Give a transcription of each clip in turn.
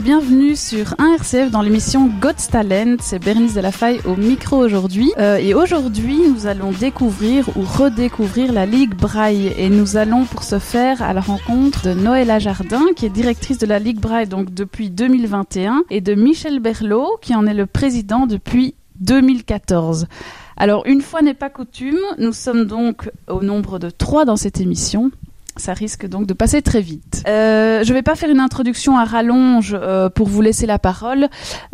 Bienvenue sur 1RCF dans l'émission God's Talent. C'est Bernice Delafaye au micro aujourd'hui. Euh, et aujourd'hui, nous allons découvrir ou redécouvrir la Ligue Braille. Et nous allons pour ce faire à la rencontre de Noëlla Jardin, qui est directrice de la Ligue Braille donc depuis 2021, et de Michel Berlot, qui en est le président depuis 2014. Alors, une fois n'est pas coutume, nous sommes donc au nombre de trois dans cette émission. Ça risque donc de passer très vite. Euh, je vais pas faire une introduction à rallonge euh, pour vous laisser la parole,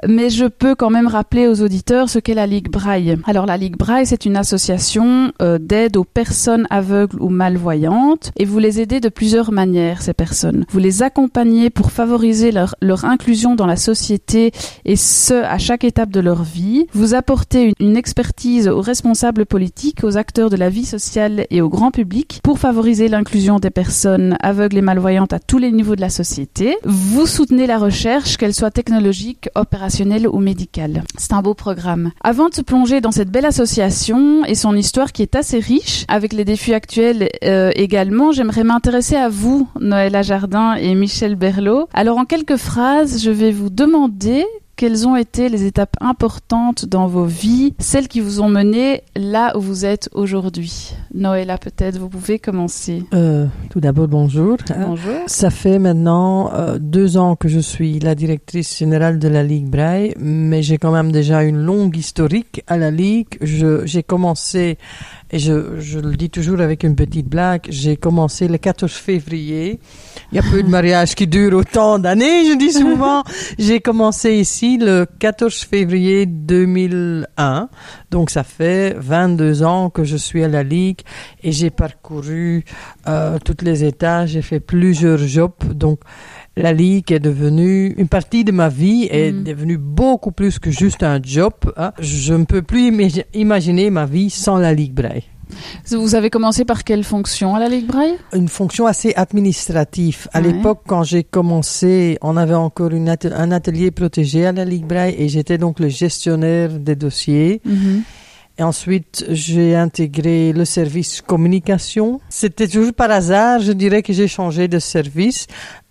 mais je peux quand même rappeler aux auditeurs ce qu'est la Ligue Braille. Alors la Ligue Braille, c'est une association euh, d'aide aux personnes aveugles ou malvoyantes, et vous les aidez de plusieurs manières, ces personnes. Vous les accompagnez pour favoriser leur, leur inclusion dans la société, et ce, à chaque étape de leur vie. Vous apportez une, une expertise aux responsables politiques, aux acteurs de la vie sociale et au grand public pour favoriser l'inclusion des personnes aveugles et malvoyantes à tous les niveaux de la société. Vous soutenez la recherche, qu'elle soit technologique, opérationnelle ou médicale. C'est un beau programme. Avant de se plonger dans cette belle association et son histoire qui est assez riche, avec les défis actuels euh, également, j'aimerais m'intéresser à vous, Noëlla Jardin et Michel Berlot. Alors en quelques phrases, je vais vous demander quelles ont été les étapes importantes dans vos vies, celles qui vous ont mené là où vous êtes aujourd'hui Noëlla, peut-être, vous pouvez commencer. Euh, tout d'abord, bonjour. Bonjour. Ça fait maintenant euh, deux ans que je suis la directrice générale de la Ligue Braille, mais j'ai quand même déjà une longue historique à la Ligue. J'ai commencé, et je, je le dis toujours avec une petite blague, j'ai commencé le 14 février. Il y a peu de mariages qui durent autant d'années, je dis souvent. j'ai commencé ici le 14 février 2001. Donc ça fait 22 ans que je suis à la Ligue et j'ai parcouru euh, toutes les étages, j'ai fait plusieurs jobs. Donc la Ligue est devenue une partie de ma vie, est Mhm. devenue beaucoup plus que juste un job. hein. Je ne peux plus imagi- imaginer ma vie sans la Ligue Braille. Vous avez commencé par quelle fonction à la Ligue Braille? Une fonction assez administrative. À Ouais. l'époque, quand j'ai commencé, on avait encore une un atelier protégé à la Ligue Braille et j'étais donc le gestionnaire des dossiers. Et ensuite, j'ai intégré le service communication. C'était toujours par hasard, je dirais que j'ai changé de service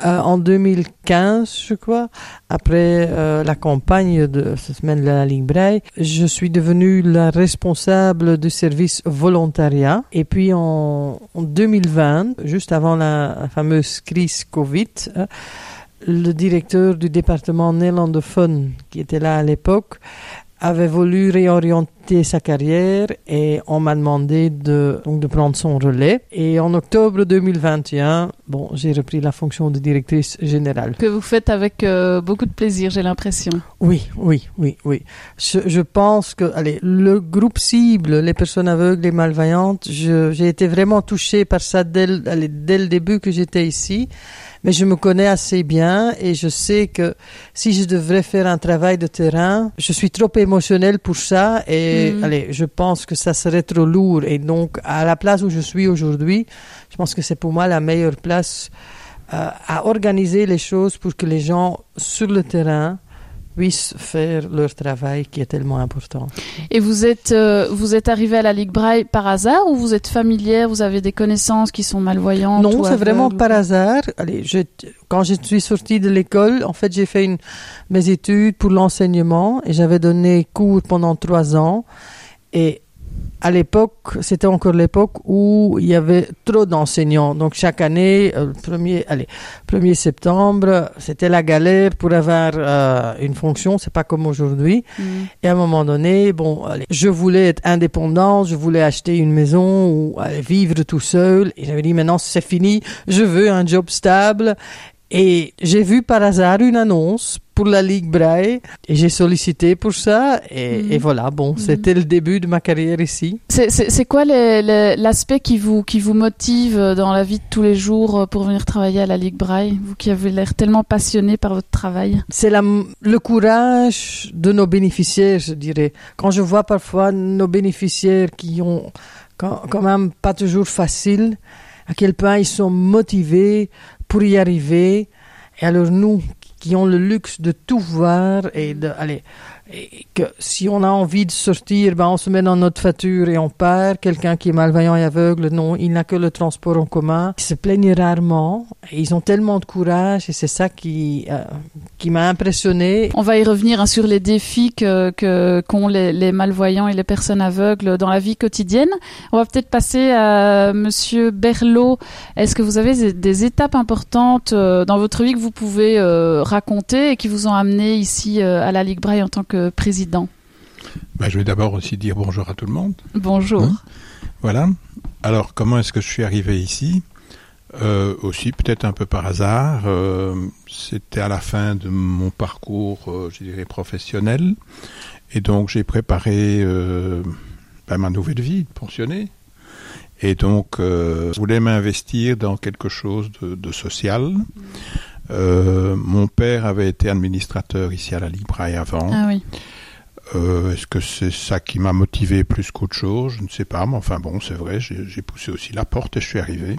euh, en 2015, je crois, après euh, la campagne de cette semaine de la Ligue Braille. Je suis devenue la responsable du service volontariat. Et puis en, en 2020, juste avant la fameuse crise Covid, euh, le directeur du département néerlandophone qui était là à l'époque avait voulu réorienter sa carrière et on m'a demandé de, donc de prendre son relais. Et en octobre 2021, bon, j'ai repris la fonction de directrice générale. Que vous faites avec euh, beaucoup de plaisir, j'ai l'impression. Oui, oui, oui, oui. Je, je pense que, allez, le groupe cible, les personnes aveugles et malvoyantes, je- j'ai été vraiment touchée par ça dès, le- allez, dès le début que j'étais ici. Mais je me connais assez bien et je sais que si je devrais faire un travail de terrain, je suis trop émotionnelle pour ça et Mhm. allez, je pense que ça serait trop lourd. Et donc, à la place où je suis aujourd'hui, je pense que c'est pour moi la meilleure place euh, à organiser les choses pour que les gens sur le terrain puissent faire leur travail qui est tellement important. Et vous êtes, euh, vous êtes arrivé à la Ligue Braille par hasard ou vous êtes familière, vous avez des connaissances qui sont malvoyantes Non, c'est vraiment par hasard. Allez, je, quand je suis sortie de l'école, en fait, j'ai fait une, mes études pour l'enseignement et j'avais donné cours pendant trois ans. Et à l'époque, c'était encore l'époque où il y avait trop d'enseignants. Donc chaque année, euh, le premier, allez, 1er septembre, c'était la galère pour avoir euh, une fonction. C'est pas comme aujourd'hui. Mhm. Et à un moment donné, bon, allez, je voulais être indépendant, je voulais acheter une maison ou aller vivre tout seul. Et j'avais dit maintenant c'est fini, je veux un job stable. Et j'ai vu par hasard une annonce pour la Ligue Braille et j'ai sollicité pour ça et, Mhm. et voilà, bon, Mhm. c'était le début de ma carrière ici. C'est- quoi l'aspect qui vous, qui vous motive dans la vie de tous les jours pour venir travailler à la Ligue Braille? Vous qui avez l'air tellement passionné par votre travail. C'est le courage de nos bénéficiaires, je dirais. Quand je vois parfois nos bénéficiaires qui ont quand, quand même pas toujours facile, à quel point ils sont motivés pour y arriver. Et alors nous, qui ont le luxe de tout voir et de aller et que si on a envie de sortir, ben on se met dans notre voiture et on part. Quelqu'un qui est malveillant et aveugle, non, il n'a que le transport en commun. Ils se plaignent rarement et ils ont tellement de courage et c'est ça qui euh, qui m'a impressionné. On va y revenir hein, sur les défis que qu'ont les, malvoyants et les personnes aveugles dans la vie quotidienne. On va peut-être passer à Monsieur Berlot. Est-ce que vous avez des- étapes importantes euh, dans votre vie que vous pouvez euh, raconter et qui vous ont amené ici à la Ligue Braille en tant que président Ben, je vais d'abord aussi dire bonjour à tout le monde. Bonjour. Hein Voilà. Alors, comment est-ce que je suis arrivé ici? Euh, Aussi, peut-être un peu par hasard. euh, C'était à la fin de mon parcours, euh, je dirais, professionnel. Et donc, j'ai préparé ben, ma nouvelle vie de pensionné. Et donc, je voulais m'investir dans quelque chose de, de social. Euh, mon père avait été administrateur ici à la Libraille avant. Ah oui. Euh, Est-ce que c'est ça qui m'a motivé plus qu'autre chose? Je ne sais pas, mais enfin bon, c'est vrai, j'ai poussé aussi la porte et je suis arrivé.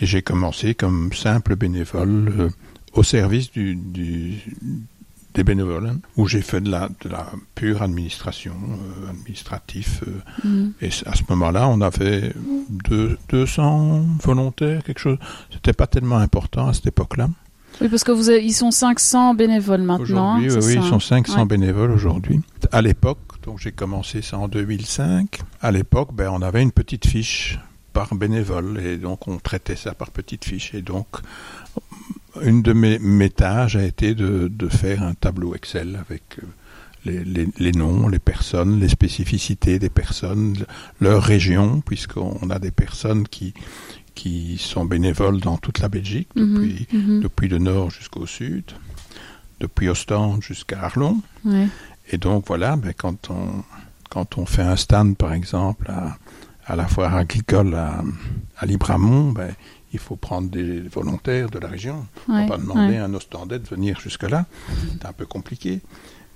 Et j'ai commencé comme simple bénévole euh, au service du, du- des bénévoles, hein, où j'ai fait de la, de la pure administration, euh, administratif. Mhm. et à ce moment-là, on avait deux, 200 volontaires, quelque chose. C'était pas tellement important à cette époque-là. Oui, parce que vous avez- ils sont 500 bénévoles maintenant. Hein, oui, oui, ils sont 500 Ouais. bénévoles aujourd'hui. À l'époque, donc j'ai commencé ça en 2005. À l'époque, ben, on avait une petite fiche par bénévole et donc on traitait ça par petite fiche. Et donc, une de mes, mes tâches a été de, de faire un tableau Excel avec euh, les, les- les noms, les personnes, les spécificités des personnes, leur région, puisqu'on a des personnes qui, qui sont bénévoles dans toute la Belgique, Mhm, depuis, mhm. depuis le nord jusqu'au sud, depuis Ostende jusqu'à Arlon. Ouais. Et donc voilà, ben, quand, on, quand on fait un stand, par exemple, à, à la foire agricole à, à Libramont, ben, il faut prendre des volontaires de la région. On ne pas demander ouais. à un Ostendais de venir jusque-là. C'est un peu compliqué.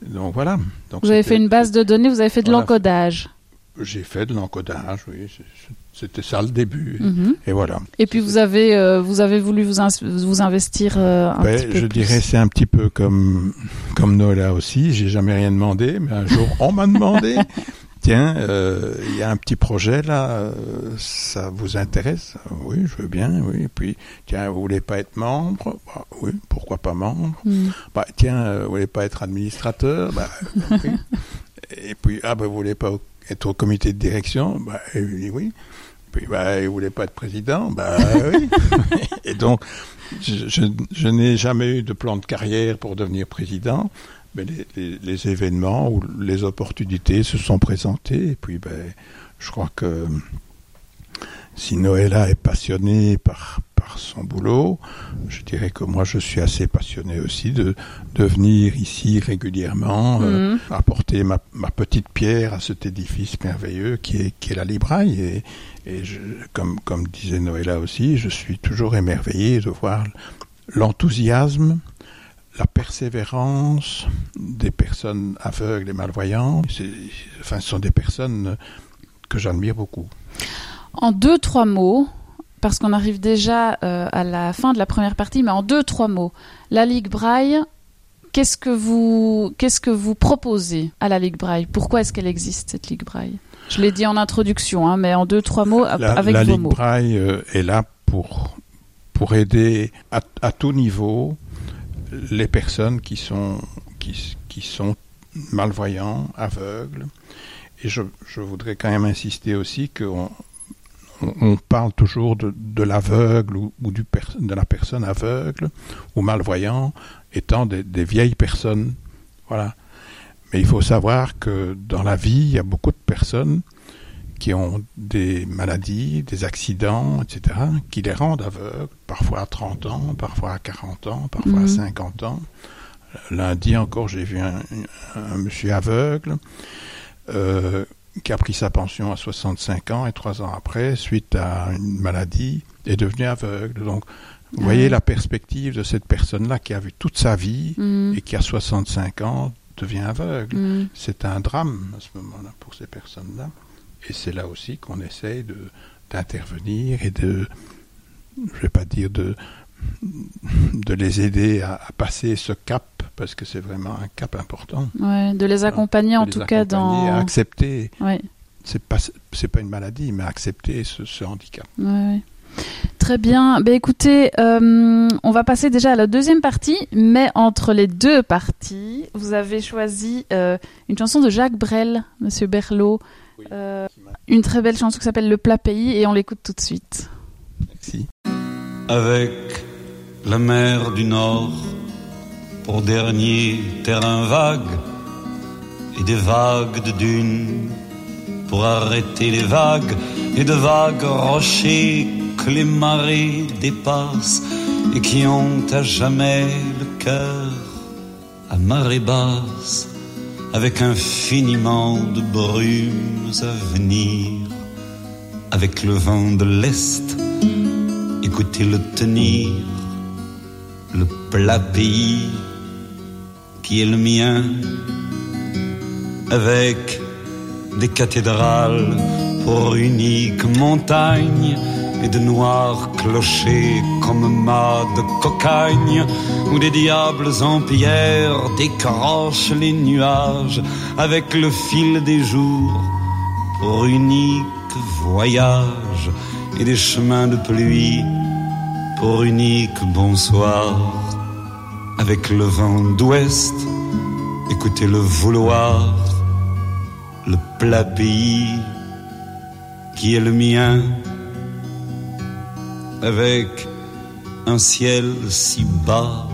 Donc voilà. Donc Vous avez fait une base de données, vous avez fait de l'encodage. J'ai fait de l'encodage, oui. C'était ça le début. Mhm. Et voilà. Et puis vous avez, euh, vous avez voulu vous, vous investir euh, un Ben, petit peu je plus. dirais c'est un petit peu comme comme Noëlla aussi. J'ai jamais rien demandé, mais un jour on m'a demandé. Tiens, euh, il y a un petit projet là, ça vous intéresse? Oui, je veux bien. Oui. Et puis tiens, vous voulez pas être membre? Bah, Oui, pourquoi pas membre? Hmm. Bah tiens, vous voulez pas être administrateur? Bah oui. Et puis ah bah vous voulez pas être au comité de direction? Bah oui. Puis bah vous voulez pas être président Bah oui. Et donc je, je- je n'ai jamais eu de plan de carrière pour devenir président, mais les, les- les événements ou les opportunités se sont présentées. Et puis, ben, je crois que si Noëlla est passionnée par, par son boulot, je dirais que moi, je suis assez passionné aussi de, de venir ici régulièrement, euh, Mhm. apporter ma, ma petite pierre à cet édifice merveilleux qui est, qui est la Libraille. Et, et je, comme, comme disait Noëlla aussi, je suis toujours émerveillé de voir l'enthousiasme, la persévérance des personnes aveugles et malvoyantes. Enfin, ce sont des personnes que j'admire beaucoup. En deux, trois mots, parce qu'on arrive déjà euh, à la fin de la première partie, mais en deux, trois mots. La Ligue Braille, qu'est-ce que vous, qu'est-ce que vous proposez à la Ligue Braille? Pourquoi est-ce qu'elle existe, cette Ligue Braille? Je l'ai dit en introduction, hein, mais en deux, trois mots, La, avec la vos Ligue mots. Braille euh, est là pour, pour aider à, à tout niveau les personnes qui sont, qui, qui sont malvoyants, aveugles. Et je, je voudrais quand même insister aussi qu'on on, on parle toujours de, de l'aveugle ou, ou du per- de la personne aveugle ou malvoyant étant des, des vieilles personnes. Voilà. Mais il faut savoir que dans la vie, il y a beaucoup de personnes qui ont des maladies, des accidents, etc., qui les rendent aveugles, parfois à 30 ans, parfois à 40 ans, parfois à 50 mhm. ans. Lundi encore, j'ai vu un, monsieur aveugle euh, qui a pris sa pension à 65 ans et trois ans après, suite à une maladie, est devenu aveugle. Donc, vous voyez la perspective de cette personne-là qui a vu toute sa vie mhm. et qui a 65 ans devient aveugle. Mhm. C'est un drame à ce moment-là pour ces personnes-là. Et c'est là aussi qu'on essaye de, d'intervenir et de, je vais pas dire de, de les aider à, passer ce cap parce que c'est vraiment un cap important. Ouais, de les accompagner en tout cas dans. À accepter. Ouais. C'est pas c'est pas une maladie, mais accepter ce, ce handicap. Ouais, Très bien. Ben écoutez, euh, on va passer déjà à la deuxième partie, mais entre les deux parties, vous avez choisi euh, une chanson de Jacques Brel, Monsieur Berlot, euh, une très belle chanson qui s'appelle Le plat pays et on l'écoute tout de suite. Merci. Avec la mer du Nord pour dernier terrain vague et des vagues de dunes pour arrêter les vagues. Et de vagues rochers que les marées dépassent et qui ont à jamais le cœur à marée basse avec infiniment de brumes à venir, avec le vent de l'Est, écoutez-le tenir, le plat pays qui est le mien, avec des cathédrales pour unique montagne et de noirs clochers comme mâts de cocagne, où des diables en pierre décrochent les nuages avec le fil des jours pour unique voyage et des chemins de pluie pour unique bonsoir avec le vent d'ouest, écoutez le vouloir, le plat pays qui est le mien avec un ciel si bas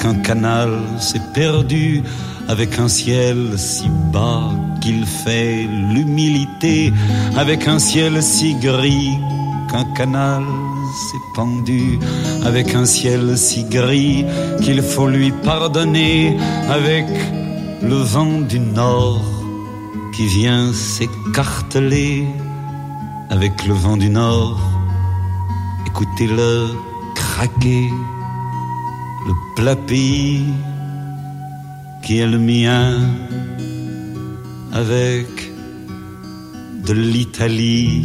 qu'un canal s'est perdu, avec un ciel si bas qu'il fait l'humilité, avec un ciel si gris qu'un canal s'est pendu, avec un ciel si gris qu'il faut lui pardonner, avec le vent du nord qui vient s'écarteler, avec le vent du nord. Écoutez-le craquer, le plat pays qui est le mien, avec de l'Italie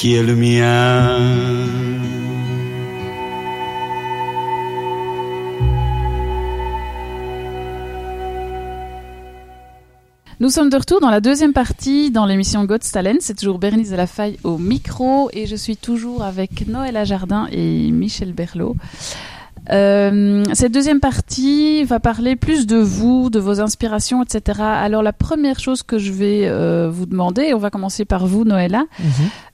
Nous sommes de retour dans la deuxième partie dans l'émission God's Talent. C'est toujours Bernice de la Faille au micro et je suis toujours avec Noël Jardin et Michel Berlot. Euh, cette deuxième partie va parler plus de vous, de vos inspirations, etc. Alors la première chose que je vais euh, vous demander, on va commencer par vous, Noëlla, mhm.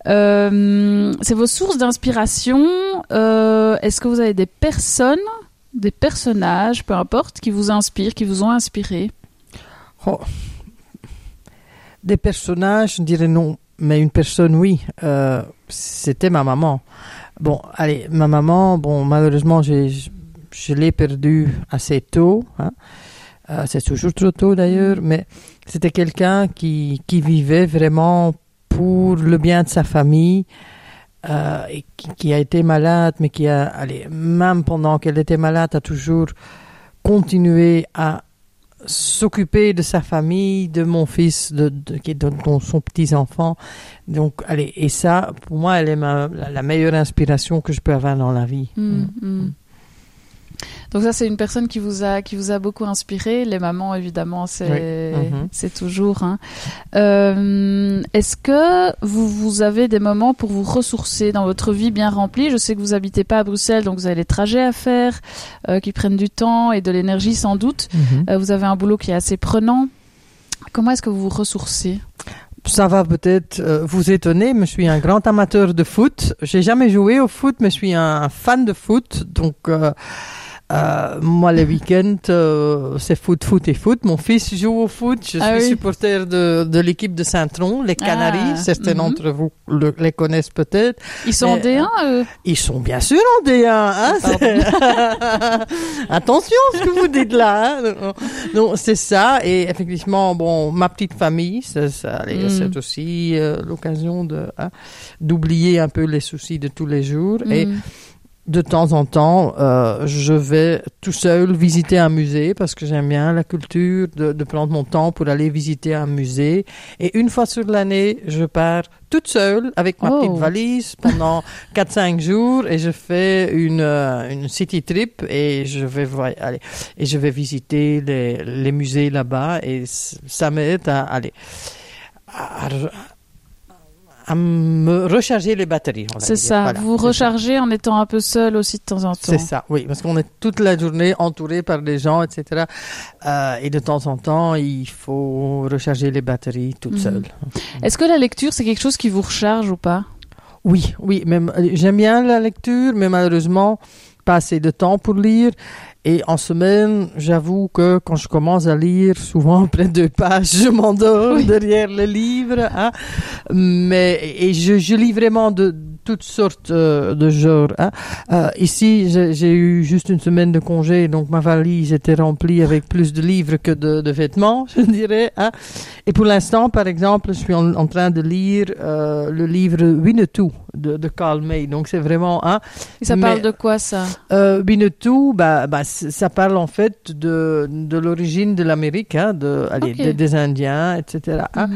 euh, c'est vos sources d'inspiration. Est-ce que vous avez des personnes, des personnages, peu importe, qui vous inspirent, qui vous ont inspiré? Oh. Des personnages, je dirais non, mais une personne, oui. C'était ma maman. Bon, allez, ma maman, bon, malheureusement, je l'ai perdue assez tôt. Hein. Euh, c'est toujours trop tôt d'ailleurs, mais c'était quelqu'un qui, qui vivait vraiment pour le bien de sa famille. Euh, et qui, qui, a été malade, mais qui a, allez, même pendant qu'elle était malade, a toujours continué à s'occuper de sa famille, de mon fils, de, de, de, son petit-enfant. Donc, allez, et ça, pour moi, elle est la, meilleure inspiration que je peux avoir dans la vie. Mm, mm. Donc ça, c'est une personne qui vous a qui vous a beaucoup inspiré. Les mamans, évidemment, c'est Mhm. c'est toujours. Hein. Euh, Est-ce que vous vous avez des moments pour vous ressourcer dans votre vie bien remplie? Je sais que vous habitez pas à Bruxelles, donc vous avez des trajets à faire euh, qui prennent du temps et de l'énergie sans doute. Mhm. Euh, vous avez un boulot qui est assez prenant. Comment est-ce que vous vous ressourcez? Ça va peut-être vous étonner, mais je suis un grand amateur de foot. J'ai jamais joué au foot, mais je suis un fan de foot. Donc, euh, euh, moi, les week-ends, euh, c'est foot, foot et foot. Mon fils joue au foot. Je Ah suis oui. supporter de, de l'équipe de Saint-Tron, les Canaries. Ah, Certains mhm. d'entre vous le- les connaissent peut-être. Ils sont en Mais, D1 eux Ils sont bien sûr en D1. Hein, c'est- Attention ce que vous dites là. Hein. Non, c'est ça. Et effectivement, bon, ma petite famille, Mm. c'est aussi euh, l'occasion de hein, d'oublier un peu les soucis de tous les jours. Et Mm. De temps en temps, euh, je vais tout seul visiter un musée parce que j'aime bien la culture, de, de prendre mon temps pour aller visiter un musée. Et une fois sur l'année, je pars toute seule avec ma Oh. petite valise pendant 4-5 jours et je fais une, euh, une city trip et je vais aller et je vais visiter les, les musées là-bas et ça m'aide à aller à, à- me recharger les batteries. C'est ça. Voilà, vous ça. rechargez en étant un peu seul aussi de temps en temps. C'est ça, oui, parce qu'on est toute la journée entouré par des gens, etc. Euh, et de temps en temps, il faut recharger les batteries toute Mhm. seule. Est-ce que la lecture, c'est quelque chose qui vous recharge ou pas? Oui, oui, même j'aime bien la lecture, mais malheureusement, pas assez de temps pour lire. Et en semaine, j'avoue que quand je commence à lire, souvent après deux pages, je m'endors Oui. derrière le livre. Hein. Mais et je, je lis vraiment de toutes sortes euh, de genres. Hein. Euh, ici, j'ai eu juste une semaine de congé, donc ma valise était remplie avec plus de livres que de, de vêtements, je dirais. Hein. Et pour l'instant, par exemple, je suis en, en train de lire euh, le livre Winnetou de, de Carl May. Donc c'est vraiment. Et ça Mais- parle de quoi ça? Winnetou, bah, bah, ça parle en fait de, de l'origine de l'Amérique, hein, de, allez, Ok. des- des Indiens, etc. hein.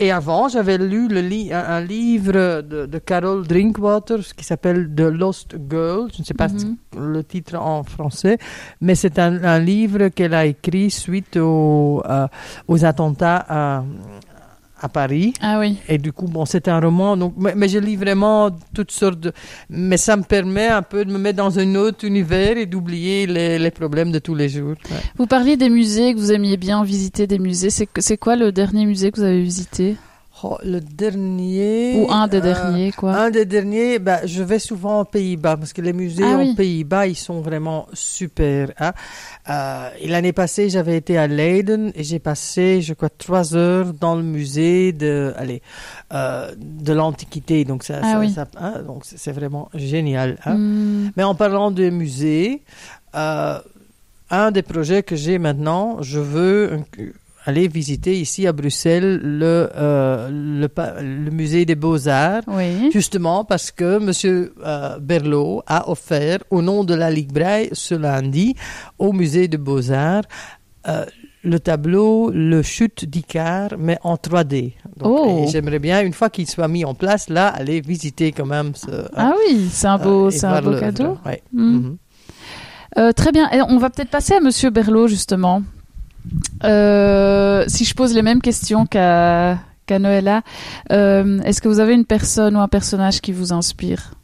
Et avant, j'avais lu le li- un, un livre de, de Carol Drinkwater qui s'appelle The Lost Girl. Je ne sais pas Mhm. le titre en français, mais c'est un, un livre qu'elle a écrit suite au, euh, aux attentats à, à Paris. Ah oui. Et du coup, bon, c'est un roman, donc, mais, mais je lis vraiment toutes sortes de... Mais ça me permet un peu de me mettre dans un autre univers et d'oublier les, les problèmes de tous les jours. Ouais. Vous parliez des musées que vous aimiez bien visiter des musées. C'est quoi le dernier musée que vous avez visité? Le dernier... Ou un des euh, derniers quoi Un des derniers, bah, je vais souvent aux Pays-Bas parce que les musées Ah aux oui. Pays-Bas, ils sont vraiment super. Hein. Euh, l'année passée, j'avais été à Leiden et j'ai passé, je crois, trois heures dans le musée de, allez, euh, de l'Antiquité. Donc ça, Ah ça- oui. ça- hein, donc c'est vraiment génial. Hein. Hmm. Mais en parlant de musées, euh, un des projets que j'ai maintenant, je veux aller visiter ici à Bruxelles le, euh, le, musée des beaux-arts. Oui. Justement parce que M. Berlot a offert, au nom de la Ligue Braille, ce lundi, au musée des Beaux-Arts, euh, le tableau Le Chute d'Icar, mais en 3D. Donc, Oh. J'aimerais bien, une fois qu'il soit mis en place, là, aller visiter quand même ce. Ah oui, c'est un beau, euh, c'est un beau cadeau. Ouais. Hmm. Mhm. Euh, très bien. Et on va peut-être passer à Monsieur Berlot justement. Euh, si je pose les mêmes questions qu'à qu'à Noëlla, euh, est-ce que vous avez une personne ou un personnage qui vous inspire?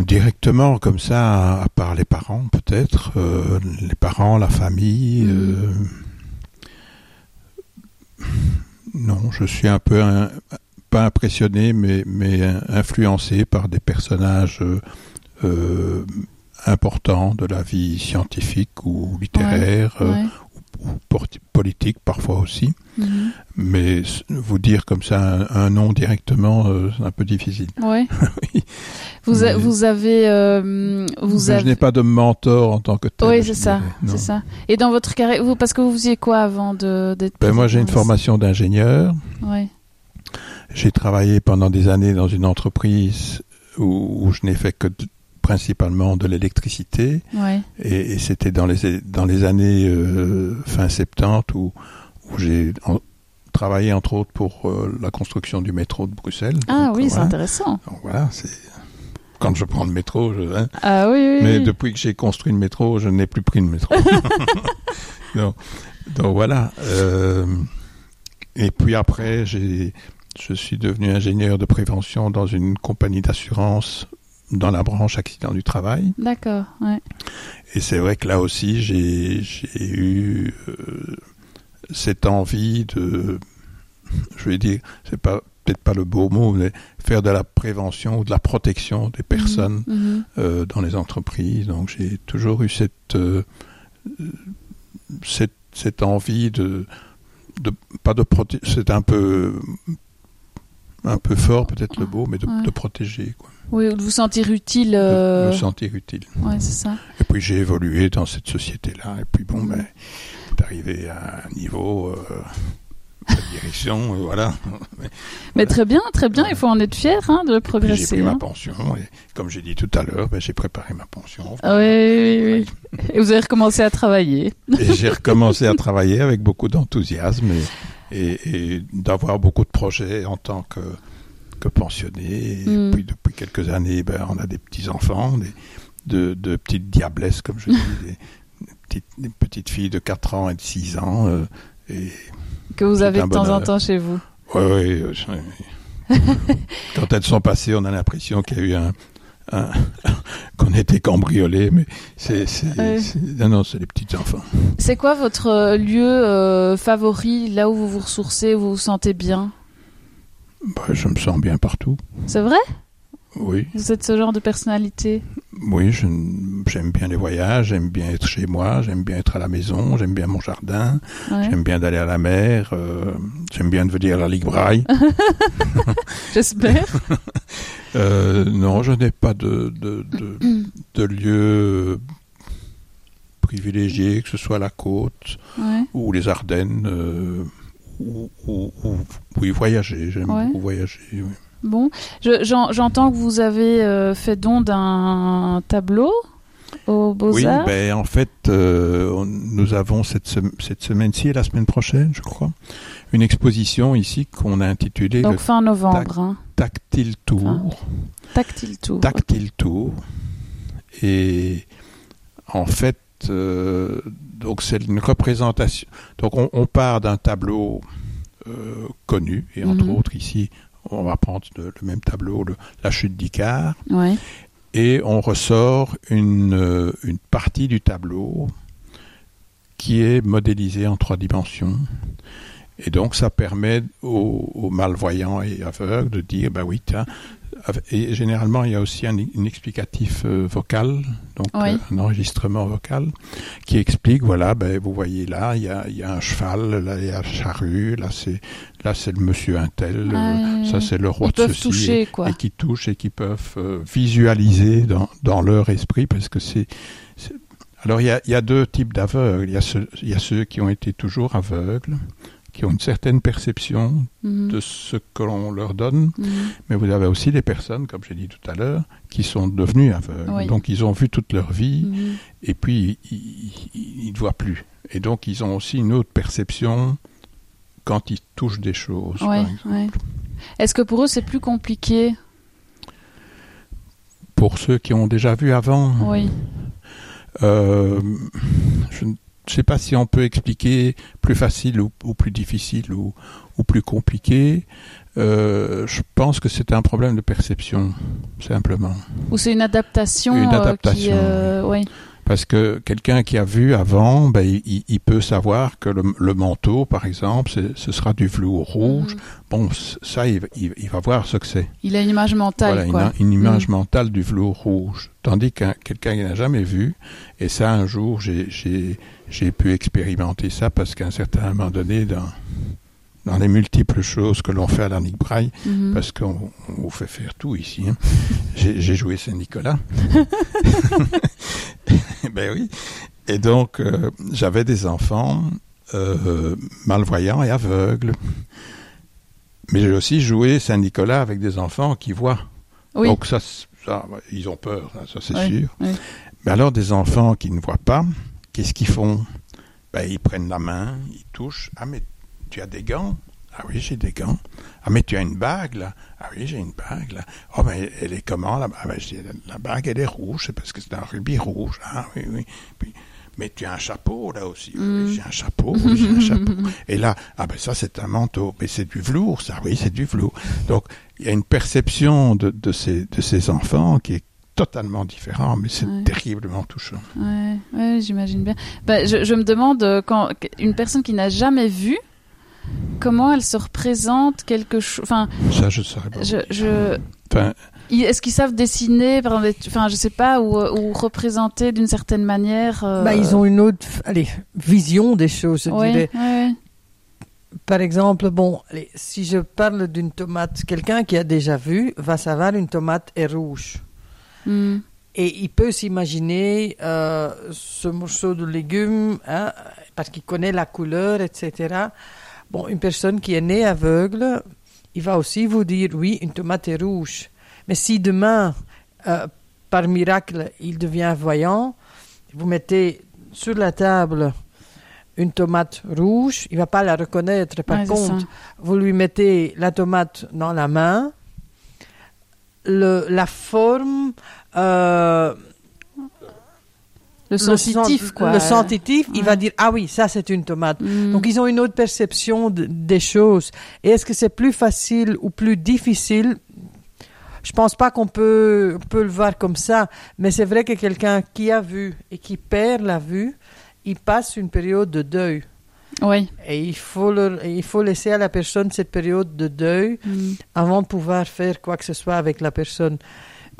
Directement, comme ça, à part les parents, peut-être, euh, les parents, la famille. Euh, non, je suis un peu, un- pas impressionné, mais, mais influencé par des personnages importants de la vie scientifique ou littéraire, euh, Ouais. ou politique parfois aussi. Mhm. Mais vous dire comme ça un, un nom directement, euh, c'est un peu difficile. Ouais. Oui. Vous, a- Mais- vous avez, euh, vous Mais avez. Je n'ai pas de mentor en tant que tel. Oui, c'est ça, c'est ça. Et dans votre carrière, vous, parce que vous faisiez quoi avant de d'être Ben, moi, j'ai une formation d'ingénieur. Ouais. J'ai travaillé pendant des années dans une entreprise où, où je n'ai fait que de- principalement de l'électricité. Ouais. Et, et c'était dans les, dans les années euh, fin 70 où, où j'ai en- travaillé entre autres pour euh, la construction du métro de Bruxelles. Ah Donc, oui, c'est voilà. intéressant. Donc, voilà, c'est quand je prends le métro. Je, hein. Ah oui, oui. Mais oui. depuis que j'ai construit le métro, je n'ai plus pris le métro. donc, donc voilà. Euh, et puis après, j'ai, je suis devenu ingénieur de prévention dans une compagnie d'assurance dans la branche accident du travail. D'accord, ouais. Et c'est vrai que là aussi, j'ai, j'ai eu euh, cette envie de, je vais dire, c'est pas peut-être pas le beau mot, mais faire de la prévention ou de la protection des personnes Mhm. euh, dans les entreprises. Donc j'ai toujours eu cette, euh, cette, cette envie de, de pas de protéger, c'est un peu un peu fort peut-être le beau, mais de, Ouais. de protéger, quoi. Oui, ou de vous sentir utile. de euh, me sentir utile. Ouais, c'est ça. Et puis j'ai évolué dans cette société-là. Et puis bon, ben, d'arriver à un niveau euh, de direction, euh, voilà. Mais très bien, très bien. Il faut en être fier hein, de Puis j'ai progresser. pris ma hein. pension. Et comme j'ai dit tout à l'heure, ben, j'ai préparé ma pension. Ah Oui, oui, oui. Et vous avez recommencé à travailler. Et j'ai recommencé à travailler avec beaucoup d'enthousiasme et, et, et d'avoir beaucoup de projets en tant que, que pensionné. Et Mm. puis depuis quelques années, ben, on a des petits-enfants, des, de, de petites diablesses, comme je dis, des, petites, des petites filles de 4 ans et de 6 ans. euh, et Que vous avez de temps en temps chez vous. Euh, je- Quand elles sont passées, on a l'impression qu'il y a eu un, qu'on était cambriolés, mais c'est, Ouais. non, non, c'est les petits enfants. C'est quoi votre lieu euh, favori, là où vous vous ressourcez, où vous vous sentez bien? Bah, je me sens bien partout. C'est vrai? Oui, Vous êtes ce genre de personnalité? Oui, j'aime bien les voyages, j'aime bien être chez moi, j'aime bien être à la maison, j'aime bien mon jardin, Ouais. j'aime bien d'aller à la mer, euh, j'aime bien devenir à la Ligue Braille. J'espère. Euh, non, je n'ai pas de, de, de, de lieu privilégié, que ce soit la côte Ouais. ou les Ardennes, euh, ou, ou, ou- oui, voyager, j'aime Ouais. beaucoup voyager. oui. Bon, Je- j'en- j'entends que vous avez euh, fait don d'un tableau aux Oui, Beaux-Arts. ben, en fait, euh, on- nous avons cette, sem- cette semaine-ci et la semaine prochaine, je crois, une exposition ici qu'on a intitulée Donc le fin novembre. hein. Tactile Tour. Tactile tour. Tactile Tour. Et en fait, euh, donc c'est une représentation. Donc on, on part d'un tableau euh, connu, et entre Mhm. autres ici, on va prendre le, le même tableau, le- la chute d'Icare, Ouais. et on ressort une, euh, une partie du tableau qui est modélisée en trois dimensions. Et donc ça permet aux, aux malvoyants et aveugles de dire, bah oui, tiens, et généralement il y a aussi un, un explicatif euh, vocal, donc Oui. euh, un enregistrement vocal, qui explique, voilà, ben, vous voyez là, il y a, il y a un cheval, là il y a un charrue, là c'est là c'est le monsieur untel, Ah, euh, ça c'est le roi de ceci. toucher, et- quoi. et qui touchent et qui peuvent euh, visualiser dans, dans leur esprit parce que c'est alors il y a, il y a deux types d'aveugles il y a ceux qui ont été toujours aveugles qui ont une certaine perception Mhm. de ce que l'on leur donne Mhm. mais vous avez aussi des personnes comme j'ai dit tout à l'heure qui sont devenues aveugles Oui. donc ils ont vu toute leur vie Mhm. et puis ils, ne voient plus et donc ils ont aussi une autre perception quand ils touchent des choses Ouais, ouais. Est-ce que pour eux c'est plus compliqué? Pour ceux qui ont déjà vu avant Oui. Euh, je ne sais pas si on peut expliquer plus facile ou, ou plus difficile ou, ou plus compliqué. Euh, je pense que c'est un problème de perception, simplement. Ou c'est une adaptation Une euh, qui, adaptation, euh, oui. Parce que quelqu'un qui a vu avant, ben, il, il peut savoir que le, le manteau, par exemple, ce sera du velours rouge. Mhm. Bon, ça, il, va- il- il va voir ce que c'est. Il a une image mentale, Voilà, quoi. une, une image Mm. mentale du velours rouge. Tandis qu'un quelqu'un qui n'a jamais vu, et ça un jour j'ai- j'ai pu expérimenter ça parce qu'à un certain moment donné, dans, dans les multiples choses que l'on fait à la Nick Braille, Mhm. parce qu'on on vous fait faire tout ici, hein, j'ai joué Saint-Nicolas. ben oui. Et donc euh, j'avais des enfants euh, malvoyants et aveugles. Mais j'ai aussi joué Saint-Nicolas avec des enfants qui voient. Oui. Donc ça, ils ont peur, ça c'est sûr. Mais alors des enfants qui ne voient pas, qu'est-ce qu'ils font? Ben, Ils prennent la main, ils touchent. Ah mais tu as des gants? Ah oui, j'ai des gants. Ah, mais tu as une bague, là? Ah oui, j'ai une bague, là. Oh, mais elle est comment, là Ah, ben, la bague, elle est rouge, c'est parce que c'est un rubis rouge. Ah oui, oui. Puis, mais tu as un chapeau, là aussi. Oui, Mm. j'ai un chapeau, oui, j'ai un chapeau. Et là, ah ben ça, c'est un manteau. Mais c'est du velours, ça, oui, c'est du velours. Donc, il y a une perception de, de, ces, de ces enfants qui est totalement différent, mais c'est Ouais. terriblement touchant. Ouais, ouais, j'imagine bien. Bah, je, je me demande euh, quand une personne qui n'a jamais vu, comment elle se représente quelque chose. Enfin, Ça, je ne saurais pas. je, je... Enfin, ils- est-ce qu'ils savent dessiner, par exemple, enfin, je sais pas, ou, ou représenter d'une certaine manière. euh, Bah, ils ont une autre allez, vision des choses, je ouais, dirais. ouais, Par exemple, bon, allez, si je parle d'une tomate, quelqu'un qui a déjà vu va savoir une tomate est rouge. Hmm. Et il peut s'imaginer euh, ce morceau de légume, hein, parce qu'il connaît la couleur, etc. Bon, une personne qui est née aveugle, il va aussi vous dire, oui, une tomate est rouge. Mais si demain, euh, par miracle, il devient voyant, vous mettez sur la table une tomate rouge, il va pas la reconnaître. Par Ouais, contre, vous lui mettez la tomate dans la main, le, la forme, euh, Le sensitif, sen- quoi. Le sensitif, il va dire ah oui, ça c'est une tomate. Hmm. Donc ils ont une autre perception de- des choses. Et est-ce que c'est plus facile ou plus difficile? Je pense pas qu'on peut, peut le voir comme ça, mais c'est vrai que quelqu'un qui a vu et qui perd la vue, il passe une période de deuil. Oui. Et il faut, leur- il faut laisser à la personne cette période de deuil Hmm. avant de pouvoir faire quoi que ce soit avec la personne.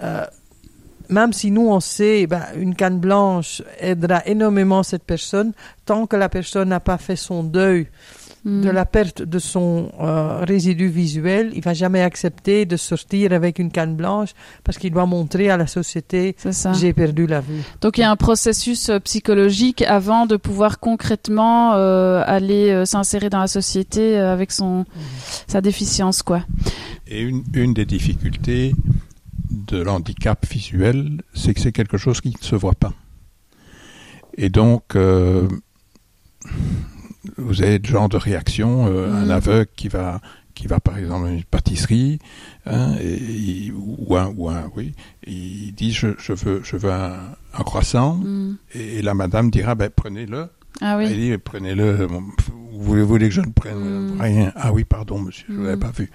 Euh, même si nous on sait, ben, une canne blanche aidera énormément cette personne, tant que la personne n'a pas fait son deuil De la perte de son euh, résidu visuel, il va jamais accepter de sortir avec une canne blanche parce qu'il doit montrer à la société j'ai perdu la vue. Donc il y a un processus euh, psychologique avant de pouvoir concrètement euh, aller euh, s'insérer dans la société euh, avec son sa déficience quoi. Et une, une des difficultés de l'handicap visuel, c'est que c'est quelque chose qui ne se voit pas. Et donc, euh, vous avez ce genre de réaction, euh, un Mhm. aveugle qui va, qui va par exemple à une pâtisserie, hein, et, ou un, ou un, oui, il dit je, je veux, je veux un, un croissant, Hmm. et, la madame dira ben prenez-le. Ah Elle oui. dit prenez-le. Vous voulez que je ne prenne Mm. rien? Ah oui, pardon, monsieur, je ne l'avais Mm. pas vu.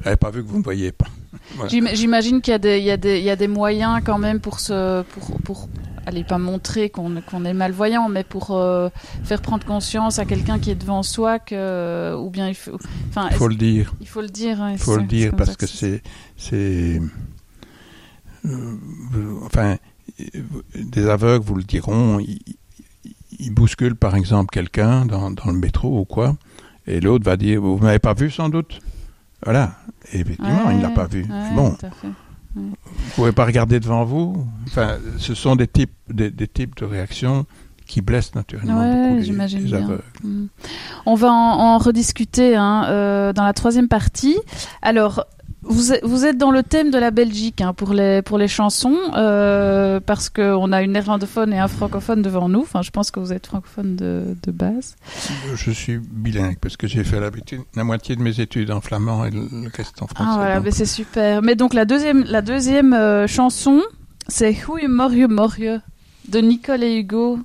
Je n'avais pas vu que vous ne voyez pas. Voilà. J'imagine qu'il y a des il y a des il y a des moyens quand même pour se pour pour allez pas montrer qu'on est malvoyant mais pour euh, faire prendre conscience à quelqu'un qui est devant soi que ou bien il faut enfin Il faut est-ce- le dire. il faut le dire hein, Il faut le dire parce que c'est- euh, enfin, euh, des aveugles vous le diront. Ils, ils bousculent par exemple quelqu'un dans, dans le métro ou quoi, et l'autre va dire vous m'avez pas vu sans doute? Voilà. Et effectivement, il ne l'a Ouais, pas vu. ouais, bon, tout à fait. Vous pouvez pas regarder devant vous. Enfin, ce sont des types, des, des types de réactions qui blessent naturellement Ouais, beaucoup les, les aveugles. Mm. On va en, en rediscuter hein, euh, dans la troisième partie. Alors, vous êtes, vous êtes dans le thème de la Belgique hein, pour, les, pour les chansons, euh, parce qu'on a une néerlandophone et un francophone devant nous. Enfin, je pense que vous êtes francophone de, de base. Je suis bilingue parce que j'ai fait l'habitude- la moitié de mes études en flamand et le reste en français. Ah voilà, donc. mais c'est super. Mais donc la deuxième, la deuxième euh, chanson, c'est Goeiemorgen Morgen de Nicole et Hugo.